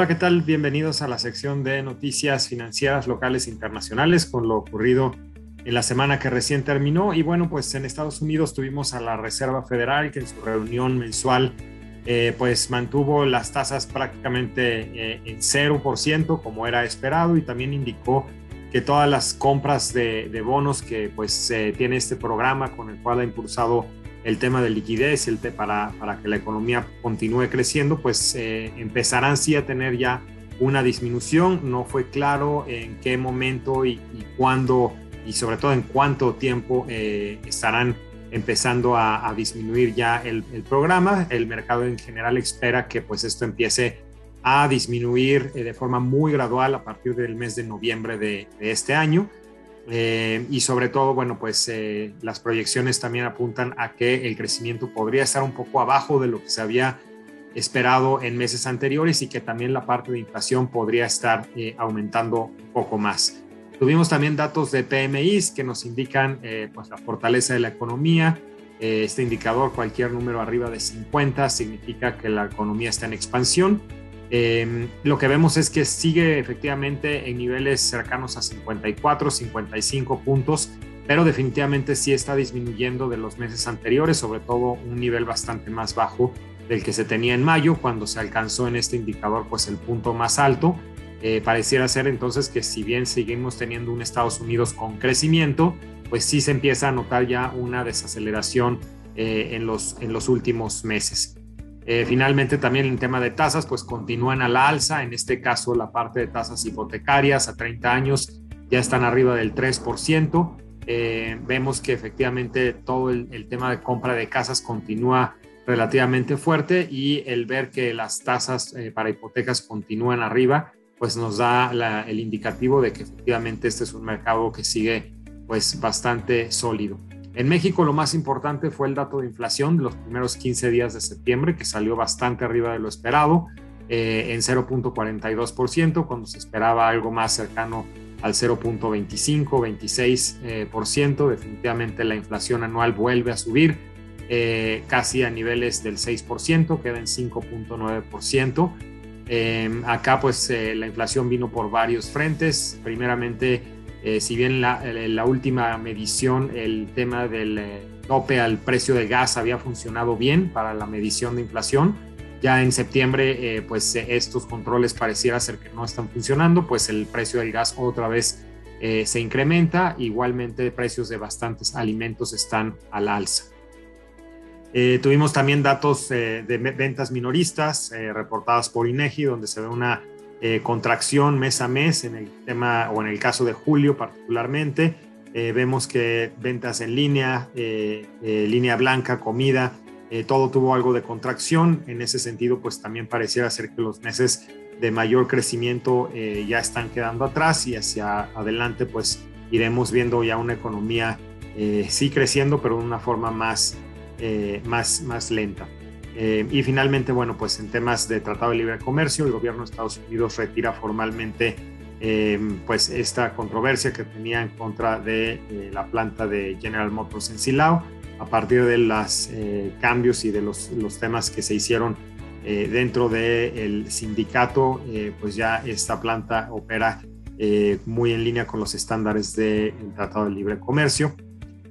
Hola, ¿qué tal? Bienvenidos a la sección de noticias financieras locales e internacionales con lo ocurrido en la semana que recién terminó. Y bueno, pues en Estados Unidos tuvimos a la Reserva Federal que en su reunión mensual eh, pues mantuvo las tasas prácticamente eh, en 0% como era esperado y también indicó que todas las compras de, bonos que pues tiene este programa con el cual ha impulsado el tema de liquidez el para, para que la economía continúe creciendo, pues eh, empezarán sí a tener ya una disminución. No fue claro en qué momento y, cuándo y sobre todo en cuánto tiempo eh, estarán empezando a, disminuir ya el, programa. El mercado en general espera que pues esto empiece a disminuir eh, de forma muy gradual a partir del mes de noviembre de, este año. Eh, y sobre todo, bueno, pues eh, las proyecciones también apuntan a que el crecimiento podría estar un poco abajo de lo que se había esperado en meses anteriores y que también la parte de inflación podría estar aumentando un poco más. Tuvimos también datos de PMIs que nos indican pues la fortaleza de la economía. este indicador, cualquier número arriba de 50, significa que la economía está en expansión Em, lo que vemos es que sigue efectivamente en niveles cercanos a 54, 55 puntos, pero definitivamente sí está disminuyendo de los meses anteriores, sobre todo un nivel bastante más bajo del que se tenía en mayo, cuando se alcanzó en este indicador pues el punto más alto. Eh, pareciera ser entonces que si bien seguimos teniendo un Estados Unidos con crecimiento, pues sí se empieza a notar ya una desaceleración eh, en, los, en los últimos meses. Eh, finalmente también en tema de tasas, pues continúan a la alza, en este caso la parte de tasas hipotecarias a 30 años ya están arriba del 3%. Eh, vemos que efectivamente todo el, tema de compra de casas continúa relativamente fuerte y el ver que las tasas eh, para hipotecas continúan arriba, pues nos da el indicativo de que efectivamente este es un mercado que sigue pues bastante sólido. En México lo más importante fue el dato de inflación de los primeros 15 días de septiembre, que salió bastante arriba de lo esperado, eh, en 0.42%, cuando se esperaba algo más cercano al 0.25, 26%. Eh, Definitivamente la inflación anual vuelve a subir eh, casi a niveles del 6%, queda en 5.9%. acá pues la inflación vino por varios frentes, primeramente eh, si bien la, la, última medición, el tema del eh, tope al precio de gas había funcionado bien para la medición de inflación, ya en septiembre, eh, pues estos controles pareciera ser que no están funcionando, pues el precio del gas otra vez se incrementa, igualmente precios de bastantes alimentos están al alza. tuvimos también datos de ventas minoristas reportadas por INEGI, donde se ve una eh, contracción mes a mes en el tema o en el caso de julio particularmente. Eh, vemos que ventas en línea, eh, línea blanca, comida, todo tuvo algo de contracción. En ese sentido, pues también pareciera ser que los meses de mayor crecimiento ya están quedando atrás y hacia adelante pues iremos viendo ya una economía sí creciendo, pero de una forma más, más, más lenta. Eh, y finalmente, bueno, pues en temas de Tratado de Libre Comercio, el gobierno de Estados Unidos retira formalmente eh, pues esta controversia que tenía en contra de eh, la planta de General Motors en Silao, a partir de los cambios y de los, los, temas que se hicieron dentro del sindicato, pues ya esta planta opera muy en línea con los estándares del Tratado de Libre Comercio.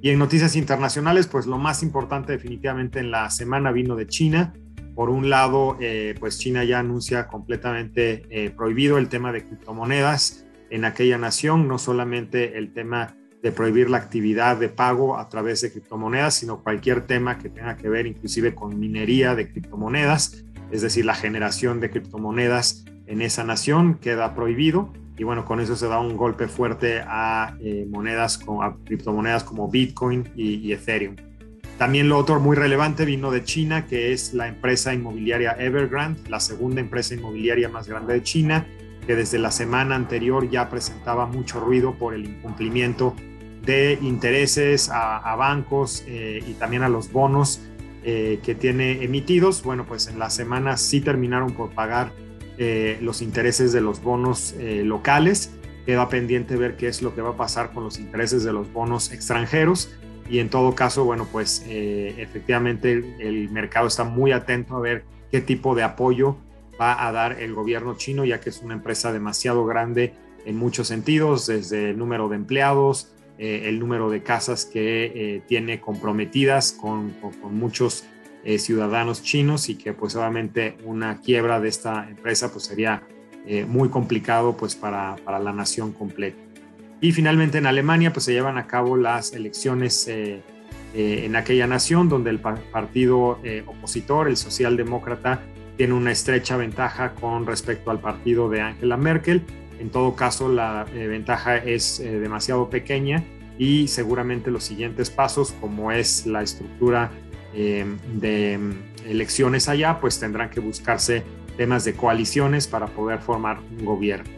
Y en noticias internacionales, pues lo más importante definitivamente en la semana vino de China. Por un lado, eh, pues China ya anuncia completamente eh, prohibido el tema de criptomonedas en aquella nación, no solamente el tema de prohibir la actividad de pago a través de criptomonedas, sino cualquier tema que tenga que ver inclusive con minería de criptomonedas, es decir, la generación de criptomonedas en esa nación queda prohibido y bueno, con eso se da un golpe fuerte a eh, monedas, a criptomonedas como Bitcoin y, Ethereum. También lo otro muy relevante vino de China, que es la empresa inmobiliaria Evergrande, la segunda empresa inmobiliaria más grande de China, que desde la semana anterior ya presentaba mucho ruido por el incumplimiento de intereses a, bancos eh, y también a los bonos eh, que tiene emitidos. Bueno, pues en la semana sí terminaron por pagar eh, los intereses de los bonos eh, locales. Queda pendiente ver qué es lo que va a pasar con los intereses de los bonos extranjeros. Y en todo caso, bueno, pues eh, efectivamente el, mercado está muy atento a ver qué tipo de apoyo va a dar el gobierno chino, ya que es una empresa demasiado grande en muchos sentidos, desde el número de empleados, eh, el número de casas que tiene comprometidas con, muchos eh, ciudadanos chinos y que pues obviamente una quiebra de esta empresa pues sería muy complicado pues para, para, la nación completa. Y finalmente en Alemania pues se llevan a cabo las elecciones en aquella nación donde el partido opositor, el socialdemócrata, tiene una estrecha ventaja con respecto al partido de Angela Merkel en todo caso, la eh, ventaja es eh, demasiado pequeña y seguramente los siguientes pasos, como es la estructura eh, de elecciones allá, pues tendrán que buscarse temas de coaliciones para poder formar un gobierno.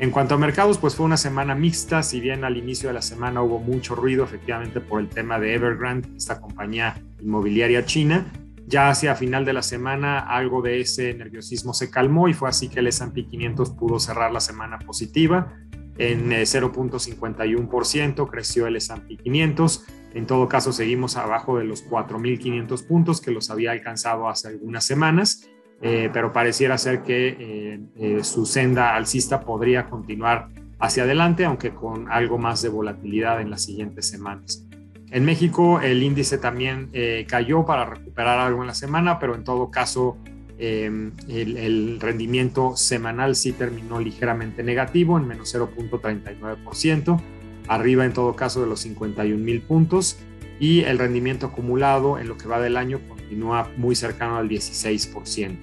En cuanto a mercados, pues fue una semana mixta, si bien al inicio de la semana hubo mucho ruido efectivamente por el tema de Evergrande, esta compañía inmobiliaria china, ya hacia final de la semana algo de ese nerviosismo se calmó y fue así que el S&P 500 pudo cerrar la semana positiva en 0.51%, eh, creció el S&P 500. En todo caso, seguimos abajo de los 4.500 puntos que los había alcanzado hace algunas semanas, eh, pero pareciera ser que eh, su senda alcista podría continuar hacia adelante, aunque con algo más de volatilidad en las siguientes semanas. En México el índice también cayó para recuperar algo en la semana, pero en todo caso em, el, rendimiento semanal sí terminó ligeramente negativo, en menos 0.39%, arriba en todo caso de los 51 mil puntos, y el rendimiento acumulado en lo que va del año continúa muy cercano al 16%.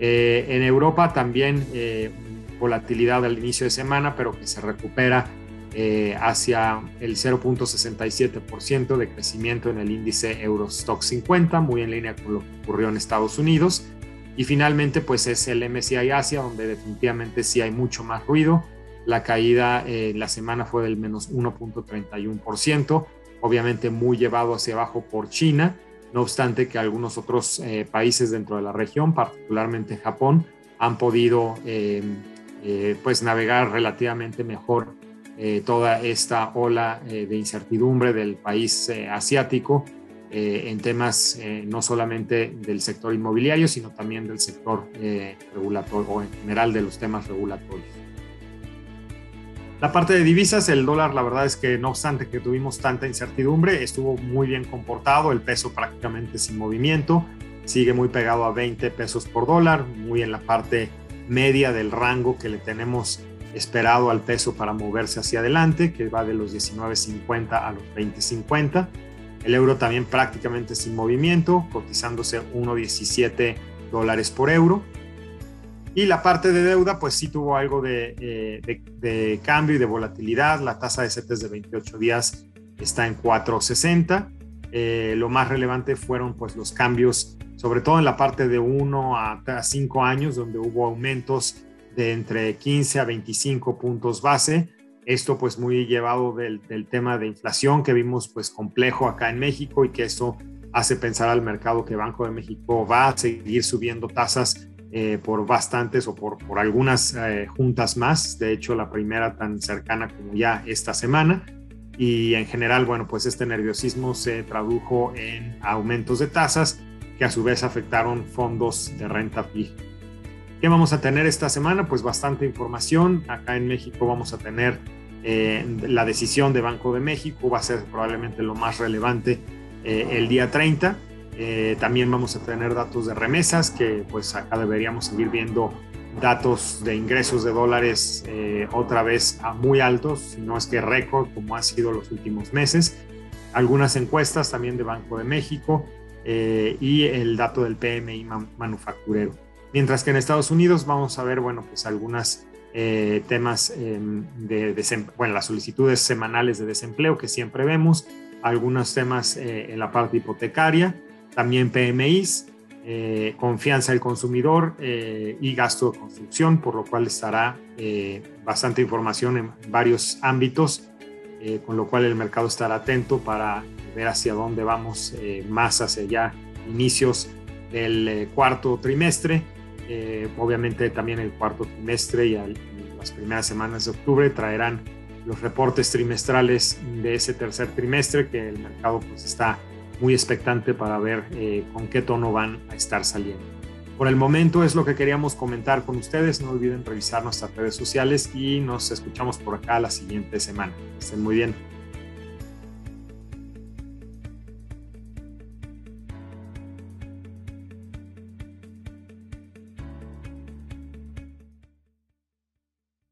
Eh, en Europa también eh, volatilidad al inicio de semana, pero que se recupera eh, hacia el 0.67% de crecimiento en el índice Eurostock 50, muy en línea con lo que ocurrió en Estados Unidos. Y finalmente, pues es el MSCI Asia, donde definitivamente sí hay mucho más ruido. La caída eh, la semana fue del menos 1.31%, obviamente muy llevado hacia abajo por China, no obstante que algunos otros eh, países dentro de la región, particularmente Japón, han podido pues navegar relativamente mejor eh, toda esta ola eh, de incertidumbre del país eh, asiático en temas no solamente del sector inmobiliario, sino también del sector regulatorio o en general de los temas regulatorios. La parte de divisas, el dólar, la verdad es que no obstante que tuvimos tanta incertidumbre, estuvo muy bien comportado, el peso prácticamente sin movimiento, sigue muy pegado a 20 pesos por dólar, muy en la parte media del rango que le tenemos esperado al peso para moverse hacia adelante, que va de los 19.50 a los 20.50. El euro también prácticamente sin movimiento, cotizándose 1.17 dólares por euro. Y la parte de deuda, pues sí tuvo algo de, eh, cambio y de volatilidad. La tasa de CETES de 28 días está en 4.60. Eh, lo más relevante fueron pues los cambios, sobre todo en la parte de 1 a 5 años, donde hubo aumentos de entre 15 a 25 puntos base. Esto pues muy llevado del, tema de inflación que vimos pues complejo acá en México y que eso hace pensar al mercado que Banco de México va a seguir subiendo tasas eh, por bastantes o por, por algunas eh, juntas más. De hecho, la primera tan cercana como ya esta semana. Y en general, bueno, pues este nerviosismo se tradujo en aumentos de tasas que a su vez afectaron fondos de renta fija. ¿Qué vamos a tener esta semana? Pues bastante información. Acá en México vamos a tener eh, la decisión de Banco de México, va a ser probablemente lo más relevante eh, el día 30. Eh, también vamos a tener datos de remesas, que pues acá deberíamos seguir viendo datos de ingresos de dólares otra vez a muy altos, si no es que récord como ha sido los últimos meses. Algunas encuestas también de Banco de México y el dato del PMI manufacturero. Mientras que en Estados Unidos vamos a ver, bueno, pues algunos eh, temas em, de, bueno, las solicitudes semanales de desempleo que siempre vemos, algunos temas eh, en la parte hipotecaria, también PMIs, eh, confianza del consumidor y gasto de construcción, por lo cual estará bastante información en varios ámbitos, con lo cual el mercado estará atento para ver hacia dónde vamos más hacia ya inicios del cuarto trimestre eh, obviamente también el cuarto trimestre y, las primeras semanas de octubre traerán los reportes trimestrales de ese tercer trimestre que el mercado pues está muy expectante para ver eh, con qué tono van a estar saliendo. Por el momento es lo que queríamos comentar con ustedes. No olviden revisar nuestras redes sociales y nos escuchamos por acá la siguiente semana. Estén muy bien.